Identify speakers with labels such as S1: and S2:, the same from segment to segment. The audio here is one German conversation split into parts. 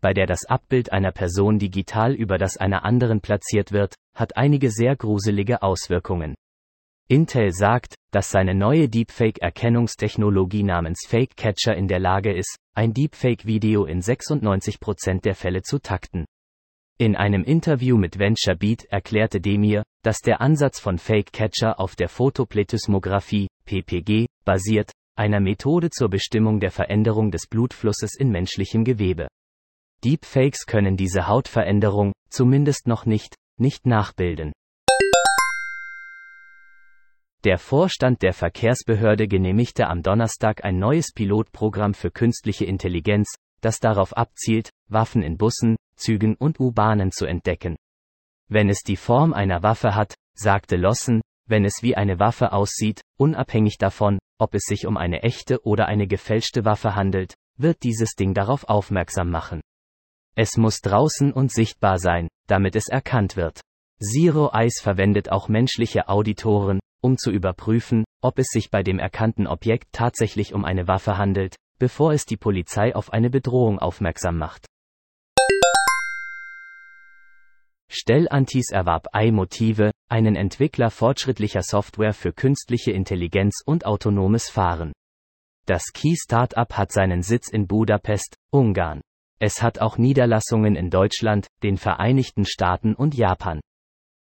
S1: bei der das Abbild einer Person digital über das einer anderen platziert wird, hat einige sehr gruselige Auswirkungen. Intel sagt, dass seine neue Deepfake-Erkennungstechnologie namens Fake Catcher in der Lage ist, ein Deepfake-Video in 96% der Fälle zu takten. In einem Interview mit VentureBeat erklärte Demir, dass der Ansatz von Fake Catcher auf der Photoplethysmographie, PPG, basiert, einer Methode zur Bestimmung der Veränderung des Blutflusses in menschlichem Gewebe. Deepfakes können diese Hautveränderung, zumindest noch nicht, nicht nachbilden. Der Vorstand der Verkehrsbehörde genehmigte am Donnerstag ein neues Pilotprogramm für künstliche Intelligenz, das darauf abzielt, Waffen in Bussen, Zügen und U-Bahnen zu entdecken. Wenn es die Form einer Waffe hat, sagte Lossen, wenn es wie eine Waffe aussieht, unabhängig davon, ob es sich um eine echte oder eine gefälschte Waffe handelt, wird dieses Ding darauf aufmerksam machen. Es muss draußen und sichtbar sein, damit es erkannt wird. Zero Eyes verwendet auch menschliche Auditoren, um zu überprüfen, ob es sich bei dem erkannten Objekt tatsächlich um eine Waffe handelt, bevor es die Polizei auf eine Bedrohung aufmerksam macht. Stellantis erwarb iMotive, einen Entwickler fortschrittlicher Software für künstliche Intelligenz und autonomes Fahren. Das Key-Startup hat seinen Sitz in Budapest, Ungarn. Es hat auch Niederlassungen in Deutschland, den Vereinigten Staaten und Japan.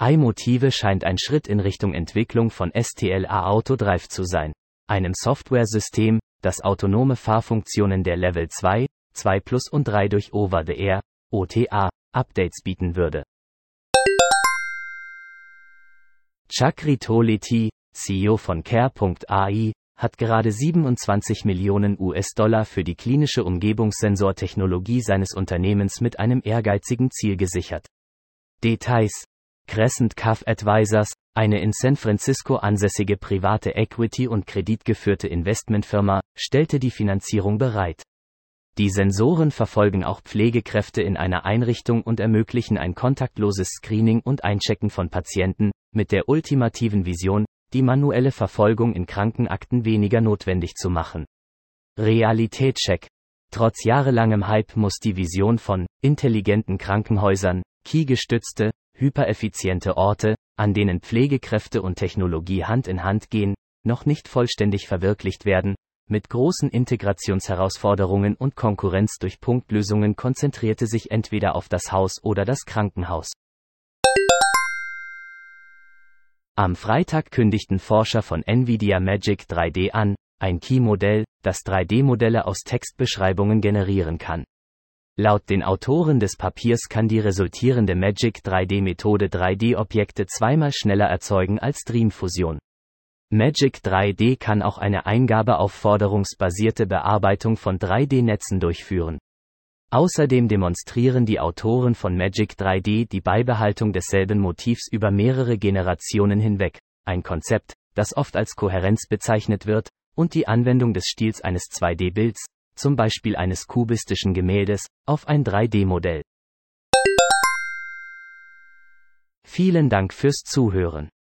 S1: iMotive scheint ein Schritt in Richtung Entwicklung von STLA Autodrive zu sein, einem Softwaresystem, das autonome Fahrfunktionen der Level 2, 2 Plus und 3 durch Over-the-Air, OTA, Updates bieten würde. Chakri Toleti, CEO von Care.ai, hat gerade 27 Millionen US-Dollar für die klinische Umgebungssensortechnologie seines Unternehmens mit einem ehrgeizigen Ziel gesichert. Details. Crescent Cove Advisors, eine in San Francisco ansässige private Equity- und kreditgeführte Investmentfirma, stellte die Finanzierung bereit. Die Sensoren verfolgen auch Pflegekräfte in einer Einrichtung und ermöglichen ein kontaktloses Screening und Einchecken von Patienten, mit der ultimativen Vision, die manuelle Verfolgung in Krankenakten weniger notwendig zu machen. Realitätscheck. Trotz jahrelangem Hype muss die Vision von intelligenten Krankenhäusern, Key-gestützte, hypereffiziente Orte, an denen Pflegekräfte und Technologie Hand in Hand gehen, noch nicht vollständig verwirklicht werden, mit großen Integrationsherausforderungen und Konkurrenz durch Punktlösungen konzentrierte sich entweder auf das Haus oder das Krankenhaus. Am Freitag kündigten Forscher von Nvidia Magic 3D an, ein Key-Modell, das 3D-Modelle aus Textbeschreibungen generieren kann. Laut den Autoren des Papiers kann die resultierende Magic 3D-Methode 3D-Objekte zweimal schneller erzeugen als Dreamfusion. Magic 3D kann auch eine eingabeaufforderungsbasierte Bearbeitung von 3D-Netzen durchführen. Außerdem demonstrieren die Autoren von Magic 3D die Beibehaltung desselben Motivs über mehrere Generationen hinweg, ein Konzept, das oft als Kohärenz bezeichnet wird, und die Anwendung des Stils eines 2D-Bilds, zum Beispiel eines kubistischen Gemäldes, auf ein 3D-Modell. Vielen Dank fürs Zuhören.